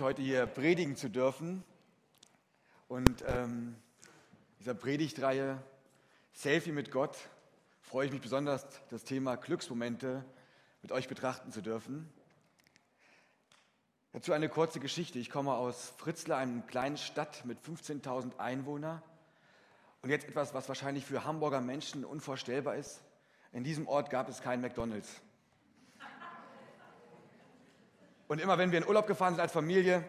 heute hier predigen zu dürfen. Und ähm, dieser Predigtreihe Selfie mit Gott freue ich mich besonders, das Thema Glücksmomente mit euch betrachten zu dürfen. Dazu eine kurze Geschichte. Ich komme aus Fritzlar, einer kleinen Stadt mit 15.000 Einwohnern. Und jetzt etwas, was wahrscheinlich für Hamburger Menschen unvorstellbar ist. In diesem Ort gab es keinen McDonald's. Und immer wenn wir in Urlaub gefahren sind als Familie,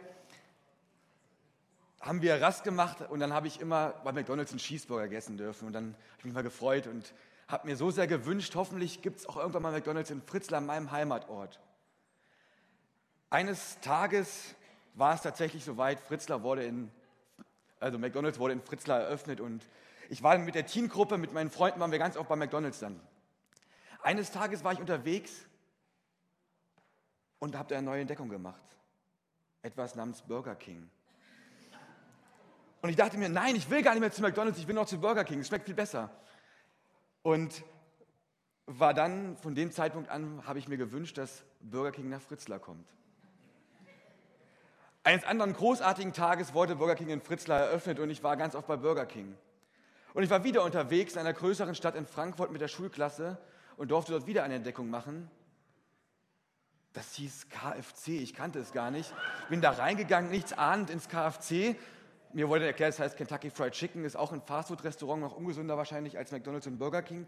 haben wir Rast gemacht und dann habe ich immer bei McDonald's einen Cheeseburger gegessen dürfen. Und dann habe ich mich mal gefreut und habe mir so sehr gewünscht, hoffentlich gibt es auch irgendwann mal McDonald's in Fritzlar, meinem Heimatort. Eines Tages war es tatsächlich soweit, Fritzlar wurde in, also McDonald's wurde in Fritzlar eröffnet und ich war mit der Teengruppe, mit meinen Freunden waren wir ganz oft bei McDonald's dann. Eines Tages war ich unterwegs und habe eine neue Entdeckung gemacht. Etwas namens Burger King. Und ich dachte mir, nein, ich will gar nicht mehr zu McDonald's, ich will noch zu Burger King, es schmeckt viel besser. Und war dann, von dem Zeitpunkt an, habe ich mir gewünscht, dass Burger King nach Fritzlar kommt. Eines anderen großartigen Tages wurde Burger King in Fritzlar eröffnet und ich war ganz oft bei Burger King. Und ich war wieder unterwegs in einer größeren Stadt in Frankfurt mit der Schulklasse und durfte dort wieder eine Entdeckung machen. Das hieß KFC, ich kannte es gar nicht. Bin da reingegangen, nichts ahnend ins KFC. Mir wurde erklärt, es heißt Kentucky Fried Chicken, ist auch ein Fastfood-Restaurant, noch ungesünder wahrscheinlich als McDonald's und Burger King.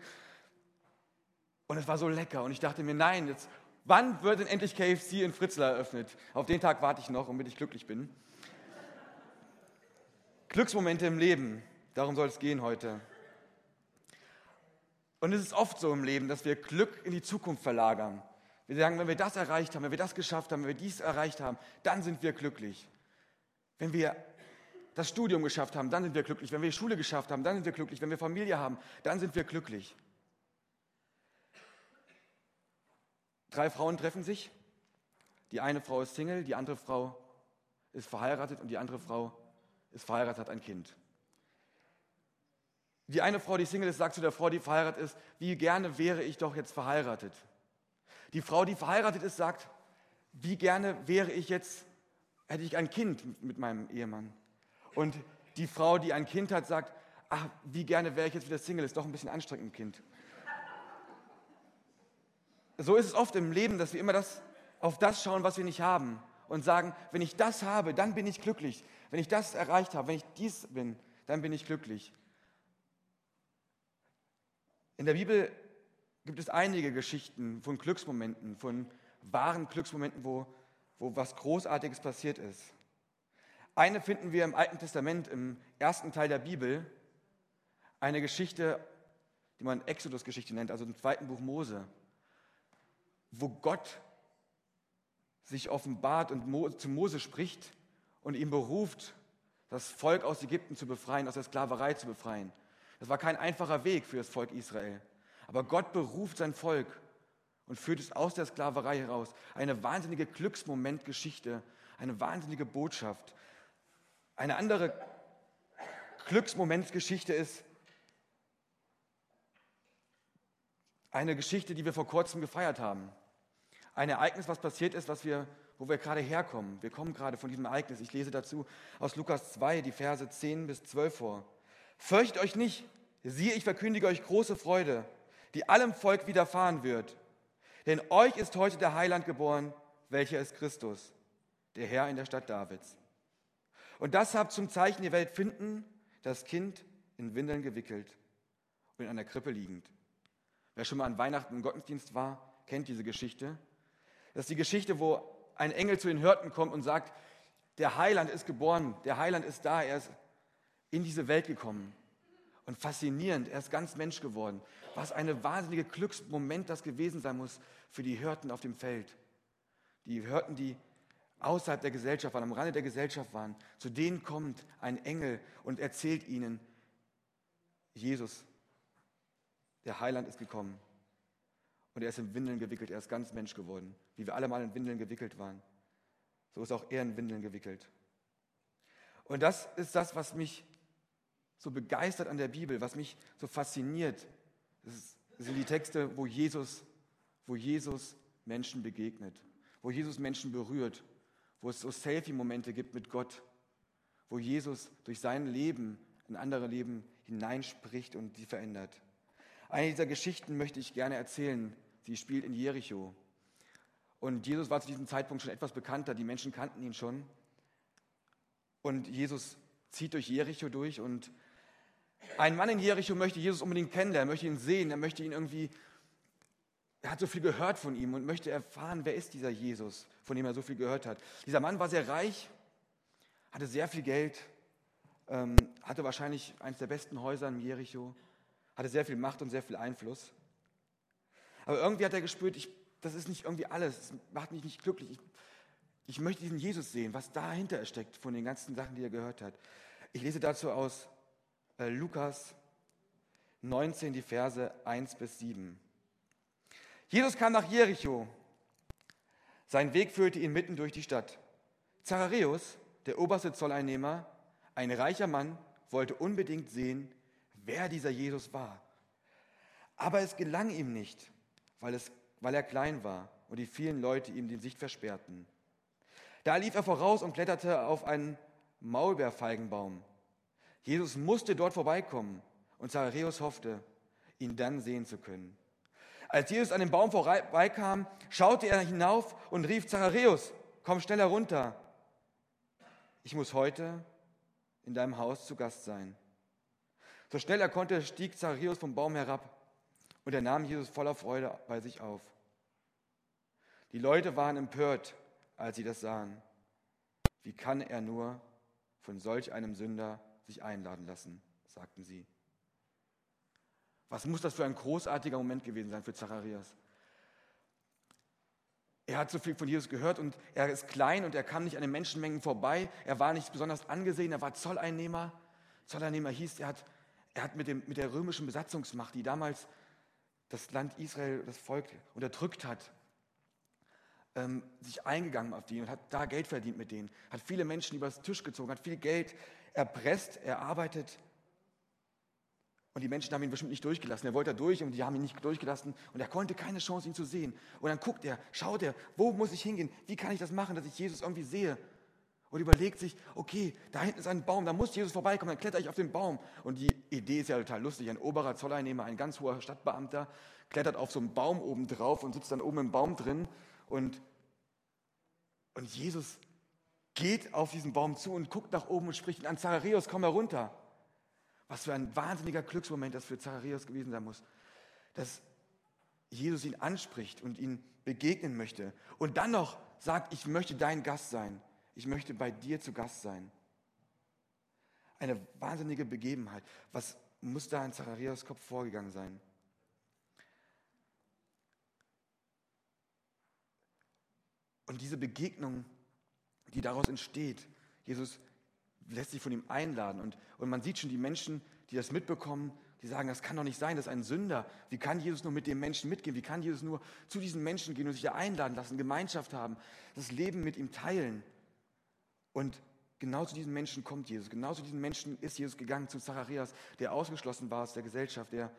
Und es war so lecker und ich dachte mir, nein, jetzt, wann wird denn endlich KFC in Fritzlar eröffnet? Auf den Tag warte ich noch, damit ich glücklich bin. Glücksmomente im Leben, darum soll es gehen heute. Und es ist oft so im Leben, dass wir Glück in die Zukunft verlagern. Wir sagen, wenn wir das erreicht haben, wenn wir das geschafft haben, wenn wir dies erreicht haben, dann sind wir glücklich. Wenn wir das Studium geschafft haben, dann sind wir glücklich. Wenn wir Schule geschafft haben, dann sind wir glücklich. Wenn wir Familie haben, dann sind wir glücklich. Drei Frauen treffen sich. Die eine Frau ist Single, die andere Frau ist verheiratet und die andere Frau ist verheiratet, hat ein Kind. Die eine Frau, die Single ist, sagt zu der Frau, die verheiratet ist, wie gerne wäre ich doch jetzt verheiratet. Die Frau, die verheiratet ist, sagt, wie gerne wäre ich jetzt, hätte ich ein Kind mit meinem Ehemann. Und die Frau, die ein Kind hat, sagt, ach, wie gerne wäre ich jetzt wieder Single, ist doch ein bisschen anstrengend, ein Kind. So ist es oft im Leben, dass wir immer das, auf das schauen, was wir nicht haben und sagen, wenn ich das habe, dann bin ich glücklich. Wenn ich das erreicht habe, wenn ich dies bin, dann bin ich glücklich. In der Bibel gibt es einige Geschichten von Glücksmomenten, von wahren Glücksmomenten, wo, wo was Großartiges passiert ist. Eine finden wir im Alten Testament, im ersten Teil der Bibel, eine Geschichte, die man Exodus-Geschichte nennt, also im zweiten Buch Mose, wo Gott sich offenbart und zu Mose spricht und ihm beruft, das Volk aus Ägypten zu befreien, aus der Sklaverei zu befreien. Das war kein einfacher Weg für das Volk Israel. Aber Gott beruft sein Volk und führt es aus der Sklaverei heraus. Eine wahnsinnige Glücksmomentgeschichte, eine wahnsinnige Botschaft. Eine andere Glücksmomentgeschichte ist eine Geschichte, die wir vor kurzem gefeiert haben. Ein Ereignis, was passiert ist, was wir, wo wir gerade herkommen. Wir kommen gerade von diesem Ereignis. Ich lese dazu aus Lukas 2, die Verse 10 bis 12 vor. Fürchtet euch nicht, siehe, ich verkündige euch große Freude die allem Volk widerfahren wird. Denn euch ist heute der Heiland geboren, welcher ist Christus, der Herr in der Stadt Davids. Und das habt zum Zeichen der Welt finden, das Kind in Windeln gewickelt und in einer Krippe liegend. Wer schon mal an Weihnachten im Gottesdienst war, kennt diese Geschichte. Das ist die Geschichte, wo ein Engel zu den Hirten kommt und sagt, der Heiland ist geboren, der Heiland ist da, er ist in diese Welt gekommen. Und faszinierend, er ist ganz Mensch geworden. Was ein wahnsinniger Glücksmoment das gewesen sein muss für die Hirten auf dem Feld. Die Hirten, die außerhalb der Gesellschaft waren, am Rande der Gesellschaft waren. Zu denen kommt ein Engel und erzählt ihnen, Jesus, der Heiland ist gekommen. Und er ist in Windeln gewickelt, er ist ganz Mensch geworden. Wie wir alle mal in Windeln gewickelt waren. So ist auch er in Windeln gewickelt. Und das ist das, was mich so begeistert an der Bibel, was mich so fasziniert, sind die Texte, wo Jesus, wo Jesus Menschen begegnet, wo Jesus Menschen berührt, wo es so Selfie-Momente gibt mit Gott, wo Jesus durch sein Leben in andere Leben hineinspricht und sie verändert. Eine dieser Geschichten möchte ich gerne erzählen. Sie spielt in Jericho. Und Jesus war zu diesem Zeitpunkt schon etwas bekannter. Die Menschen kannten ihn schon. Und Jesus zieht durch Jericho durch und ein Mann in Jericho möchte Jesus unbedingt kennenlernen, möchte ihn sehen, er möchte ihn irgendwie, er hat so viel gehört von ihm und möchte erfahren, wer ist dieser Jesus, von dem er so viel gehört hat. Dieser Mann war sehr reich, hatte sehr viel Geld, ähm, hatte wahrscheinlich eines der besten Häuser in Jericho, hatte sehr viel Macht und sehr viel Einfluss. Aber irgendwie hat er gespürt, ich, das ist nicht irgendwie alles, das macht mich nicht glücklich. Ich, ich möchte diesen Jesus sehen, was dahinter steckt von den ganzen Sachen, die er gehört hat. Ich lese dazu aus äh, Lukas 19, die Verse 1 bis 7. Jesus kam nach Jericho. Sein Weg führte ihn mitten durch die Stadt. Zacharias, der oberste Zolleinnehmer, ein reicher Mann, wollte unbedingt sehen, wer dieser Jesus war. Aber es gelang ihm nicht, weil, es, weil er klein war und die vielen Leute ihm die Sicht versperrten. Da lief er voraus und kletterte auf einen Maulbeerfeigenbaum. Jesus musste dort vorbeikommen und Zacharias hoffte, ihn dann sehen zu können. Als Jesus an dem Baum vorbeikam, schaute er hinauf und rief, Zacharias, komm schneller runter. Ich muss heute in deinem Haus zu Gast sein. So schnell er konnte, stieg Zacharias vom Baum herab und er nahm Jesus voller Freude bei sich auf. Die Leute waren empört als sie das sahen. Wie kann er nur von solch einem Sünder sich einladen lassen, sagten sie. Was muss das für ein großartiger Moment gewesen sein für Zacharias? Er hat so viel von Jesus gehört und er ist klein und er kam nicht an den Menschenmengen vorbei. Er war nicht besonders angesehen, er war Zolleinnehmer. Zolleinnehmer hieß, er hat, er hat mit, dem, mit der römischen Besatzungsmacht, die damals das Land Israel, das Volk unterdrückt hat, ähm, sich eingegangen auf die und hat da Geld verdient mit denen, hat viele Menschen übers Tisch gezogen, hat viel Geld erpresst, erarbeitet. Und die Menschen haben ihn bestimmt nicht durchgelassen. Er wollte da durch und die haben ihn nicht durchgelassen und er konnte keine Chance, ihn zu sehen. Und dann guckt er, schaut er, wo muss ich hingehen? Wie kann ich das machen, dass ich Jesus irgendwie sehe? Und überlegt sich, okay, da hinten ist ein Baum, da muss Jesus vorbeikommen, dann kletter ich auf den Baum. Und die Idee ist ja total lustig. Ein oberer Zolleinnehmer, ein ganz hoher Stadtbeamter, klettert auf so einen Baum oben drauf und sitzt dann oben im Baum drin und, und Jesus geht auf diesen Baum zu und guckt nach oben und spricht an, Zacharias, komm herunter. Was für ein wahnsinniger Glücksmoment das für Zacharias gewesen sein muss, dass Jesus ihn anspricht und ihn begegnen möchte und dann noch sagt, ich möchte dein Gast sein, ich möchte bei dir zu Gast sein. Eine wahnsinnige Begebenheit. Was muss da in Zacharias Kopf vorgegangen sein? Und diese Begegnung, die daraus entsteht, Jesus lässt sich von ihm einladen. Und, und man sieht schon die Menschen, die das mitbekommen, die sagen, das kann doch nicht sein, das ist ein Sünder. Wie kann Jesus nur mit dem Menschen mitgehen? Wie kann Jesus nur zu diesen Menschen gehen und sich da einladen lassen, Gemeinschaft haben, das Leben mit ihm teilen? Und genau zu diesen Menschen kommt Jesus. Genau zu diesen Menschen ist Jesus gegangen, zu Zacharias, der ausgeschlossen war aus der Gesellschaft, der,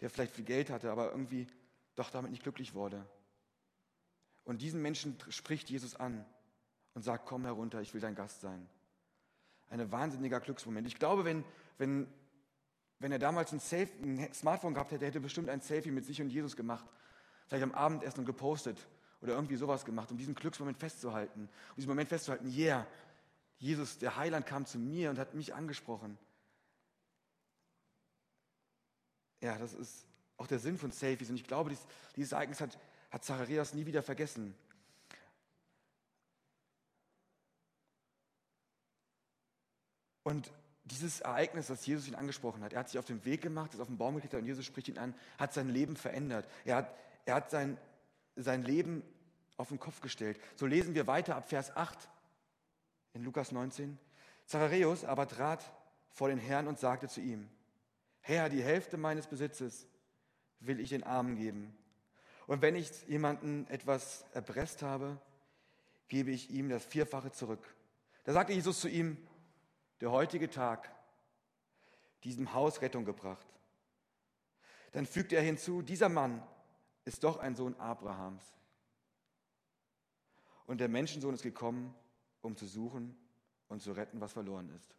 der vielleicht viel Geld hatte, aber irgendwie doch damit nicht glücklich wurde. Und diesen Menschen spricht Jesus an und sagt, komm herunter, ich will dein Gast sein. Ein wahnsinniger Glücksmoment. Ich glaube, wenn, wenn, wenn er damals ein, Selfie, ein Smartphone gehabt hätte, hätte er bestimmt ein Selfie mit sich und Jesus gemacht. Vielleicht am Abendessen und gepostet oder irgendwie sowas gemacht, um diesen Glücksmoment festzuhalten. Um diesen Moment festzuhalten, yeah, Jesus, der Heiland kam zu mir und hat mich angesprochen. Ja, das ist auch der Sinn von Selfies. Und ich glaube, dieses, dieses Ereignis hat hat Zacharias nie wieder vergessen. Und dieses Ereignis, das Jesus ihn angesprochen hat, er hat sich auf den Weg gemacht, ist auf den Baum geklettert und Jesus spricht ihn an, hat sein Leben verändert. Er hat, er hat sein, sein Leben auf den Kopf gestellt. So lesen wir weiter ab Vers 8 in Lukas 19. Zacharias aber trat vor den Herrn und sagte zu ihm, Herr, die Hälfte meines Besitzes will ich den Armen geben. Und wenn ich jemanden etwas erpresst habe, gebe ich ihm das Vierfache zurück. Da sagte Jesus zu ihm, der heutige Tag, diesem Haus Rettung gebracht. Dann fügte er hinzu, dieser Mann ist doch ein Sohn Abrahams. Und der Menschensohn ist gekommen, um zu suchen und zu retten, was verloren ist.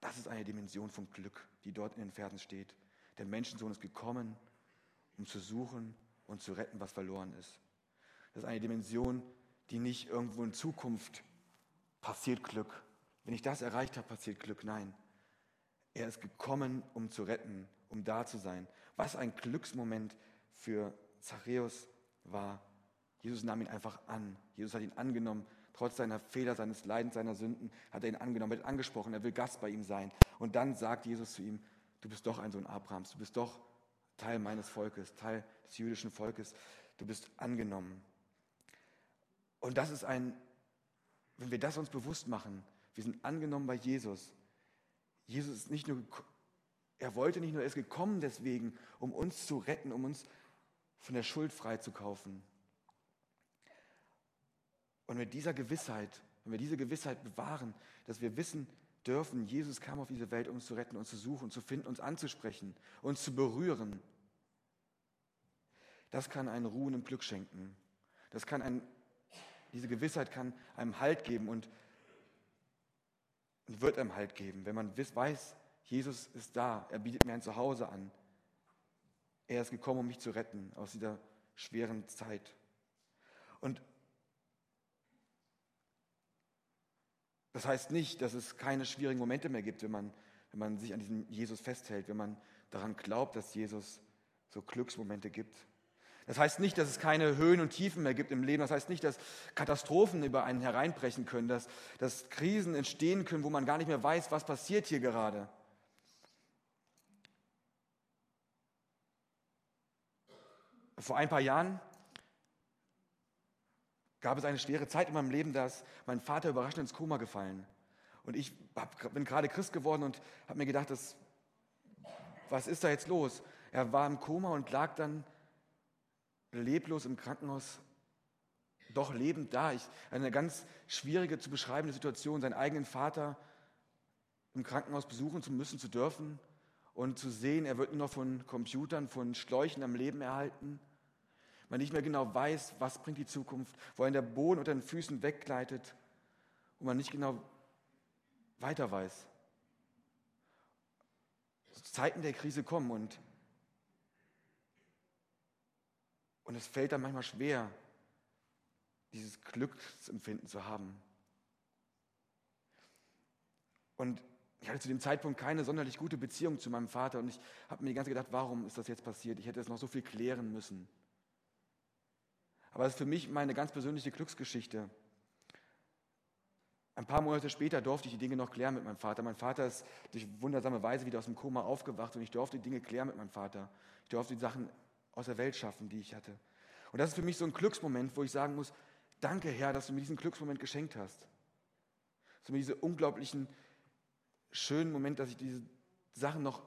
Das ist eine Dimension vom Glück, die dort in den Versen steht. Der Menschensohn ist gekommen, um zu suchen und zu retten, was verloren ist. Das ist eine Dimension, die nicht irgendwo in Zukunft passiert Glück. Wenn ich das erreicht habe, passiert Glück. Nein. Er ist gekommen, um zu retten, um da zu sein. Was ein Glücksmoment für Zachäus war. Jesus nahm ihn einfach an. Jesus hat ihn angenommen. Trotz seiner Fehler, seines Leidens, seiner Sünden hat er ihn angenommen, er wird angesprochen, er will Gast bei ihm sein. Und dann sagt Jesus zu ihm, du bist doch ein Sohn Abrahams, du bist doch Teil meines Volkes, Teil des jüdischen Volkes, du bist angenommen. Und das ist ein, wenn wir das uns bewusst machen, wir sind angenommen bei Jesus. Jesus ist nicht nur, er wollte nicht nur, er ist gekommen deswegen, um uns zu retten, um uns von der Schuld frei zu kaufen. Und mit dieser Gewissheit, wenn wir diese Gewissheit bewahren, dass wir wissen dürfen, Jesus kam auf diese Welt, um uns zu retten, uns zu suchen, zu finden, uns anzusprechen, uns zu berühren, das kann einen Ruhen im Glück schenken. Das kann ein, diese Gewissheit kann einem Halt geben und, wird einem Halt geben, wenn man weiß, Jesus ist da, er bietet mir ein Zuhause an. Er ist gekommen, um mich zu retten aus dieser schweren Zeit. Und das heißt nicht, dass es keine schwierigen Momente mehr gibt, wenn man, wenn man sich an diesem Jesus festhält, wenn man daran glaubt, dass Jesus so Glücksmomente gibt. Das heißt nicht, dass es keine Höhen und Tiefen mehr gibt im Leben. Das heißt nicht, dass Katastrophen über einen hereinbrechen können, dass, dass Krisen entstehen können, wo man gar nicht mehr weiß, was passiert hier gerade. Vor ein paar Jahren gab es eine schwere Zeit in meinem Leben, da ist mein Vater überraschend ins Koma gefallen. Und ich bin gerade Christ geworden und habe mir gedacht, das, was ist da jetzt los? Er war im Koma und lag dann leblos im Krankenhaus, doch lebend da. Ich, eine ganz schwierige zu beschreibende Situation, seinen eigenen Vater im Krankenhaus besuchen zu müssen, zu dürfen und zu sehen, er wird nur noch von Computern, von Schläuchen am Leben erhalten. Man nicht mehr genau weiß, was bringt die Zukunft, wo ein der Boden unter den Füßen weggleitet und man nicht genau weiter weiß. Zeiten der Krise kommen und Und es fällt dann manchmal schwer, dieses Glücksempfinden zu haben. Und ich hatte zu dem Zeitpunkt keine sonderlich gute Beziehung zu meinem Vater und ich habe mir die ganze Zeit gedacht, warum ist das jetzt passiert? Ich hätte es noch so viel klären müssen. Aber es ist für mich meine ganz persönliche Glücksgeschichte. Ein paar Monate später durfte ich die Dinge noch klären mit meinem Vater. Mein Vater ist durch wundersame Weise wieder aus dem Koma aufgewacht und ich durfte die Dinge klären mit meinem Vater. Ich durfte die Sachen aus der Welt schaffen, die ich hatte. Und das ist für mich so ein Glücksmoment, wo ich sagen muss, danke Herr, dass du mir diesen Glücksmoment geschenkt hast. So mir diese unglaublichen, schönen Moment, dass ich diese Sachen noch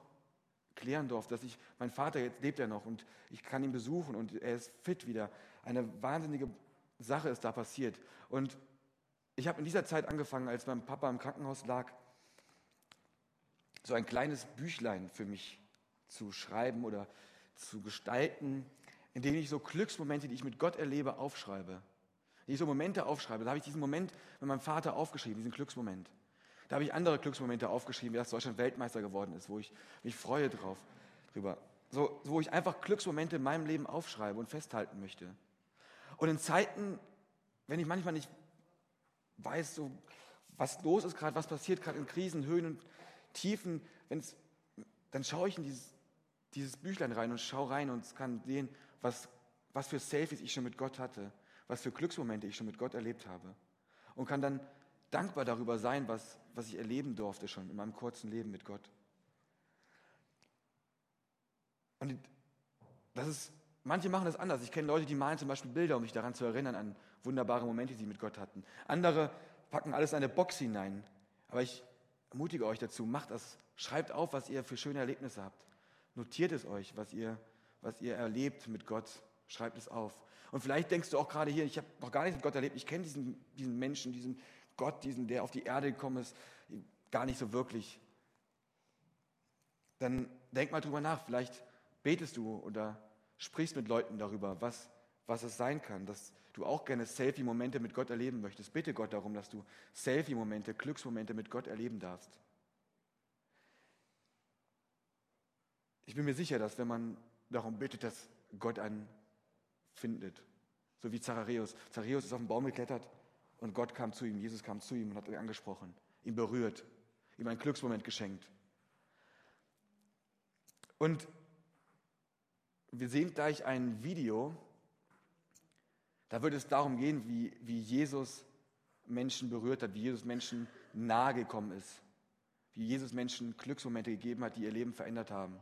klären durfte, dass ich, mein Vater, jetzt lebt er noch und ich kann ihn besuchen und er ist fit wieder. Eine wahnsinnige Sache ist da passiert. Und ich habe in dieser Zeit angefangen, als mein Papa im Krankenhaus lag, so ein kleines Büchlein für mich zu schreiben oder zu gestalten, in denen ich so Glücksmomente, die ich mit Gott erlebe, aufschreibe. Die ich so Momente aufschreibe. Da habe ich diesen Moment mit meinem Vater aufgeschrieben, diesen Glücksmoment. Da habe ich andere Glücksmomente aufgeschrieben, wie dass Deutschland Weltmeister geworden ist, wo ich mich freue drauf, drüber. So, wo ich einfach Glücksmomente in meinem Leben aufschreibe und festhalten möchte. Und in Zeiten, wenn ich manchmal nicht weiß, so, was los ist gerade, was passiert gerade in Krisen, Höhen und Tiefen, wenn's, dann schaue ich in dieses dieses Büchlein rein und schau rein und kann sehen, was, was für Selfies ich schon mit Gott hatte, was für Glücksmomente ich schon mit Gott erlebt habe. Und kann dann dankbar darüber sein, was, was ich erleben durfte schon in meinem kurzen Leben mit Gott. Und das ist, manche machen das anders. Ich kenne Leute, die malen zum Beispiel Bilder, um mich daran zu erinnern, an wunderbare Momente, die sie mit Gott hatten. Andere packen alles in eine Box hinein. Aber ich ermutige euch dazu, macht das. Schreibt auf, was ihr für schöne Erlebnisse habt. Notiert es euch, was ihr, was ihr erlebt mit Gott. Schreibt es auf. Und vielleicht denkst du auch gerade hier, ich habe noch gar nicht mit Gott erlebt. Ich kenne diesen, diesen Menschen, diesen Gott, diesen, der auf die Erde gekommen ist, gar nicht so wirklich. Dann denk mal drüber nach. Vielleicht betest du oder sprichst mit Leuten darüber, was, was es sein kann, dass du auch gerne Selfie-Momente mit Gott erleben möchtest. Bitte Gott darum, dass du Selfie-Momente, Glücksmomente mit Gott erleben darfst. Ich bin mir sicher, dass wenn man darum bittet, dass Gott einen findet, so wie Zacharias. Zacharias ist auf den Baum geklettert und Gott kam zu ihm, Jesus kam zu ihm und hat ihn angesprochen, ihn berührt, ihm einen Glücksmoment geschenkt. Und wir sehen gleich ein Video, da wird es darum gehen, wie, wie Jesus Menschen berührt hat, wie Jesus Menschen nahe gekommen ist, wie Jesus Menschen Glücksmomente gegeben hat, die ihr Leben verändert haben.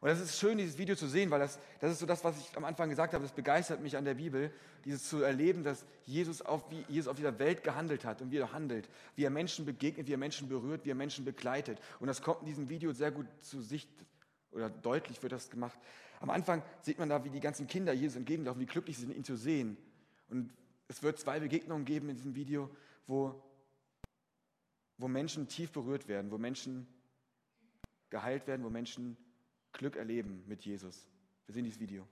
Und das ist schön, dieses Video zu sehen, weil das, das ist so das, was ich am Anfang gesagt habe, das begeistert mich an der Bibel, dieses zu erleben, dass Jesus auf, wie Jesus auf dieser Welt gehandelt hat und wie er handelt, wie er Menschen begegnet, wie er Menschen berührt, wie er Menschen begleitet. Und das kommt in diesem Video sehr gut zu Sicht oder deutlich wird das gemacht. Am Anfang sieht man da, wie die ganzen Kinder Jesus entgegenlaufen, wie glücklich sie sind, ihn zu sehen. Und es wird zwei Begegnungen geben in diesem Video, wo, wo Menschen tief berührt werden, wo Menschen geheilt werden, wo Menschen Glück erleben mit Jesus. Wir sehen dieses Video.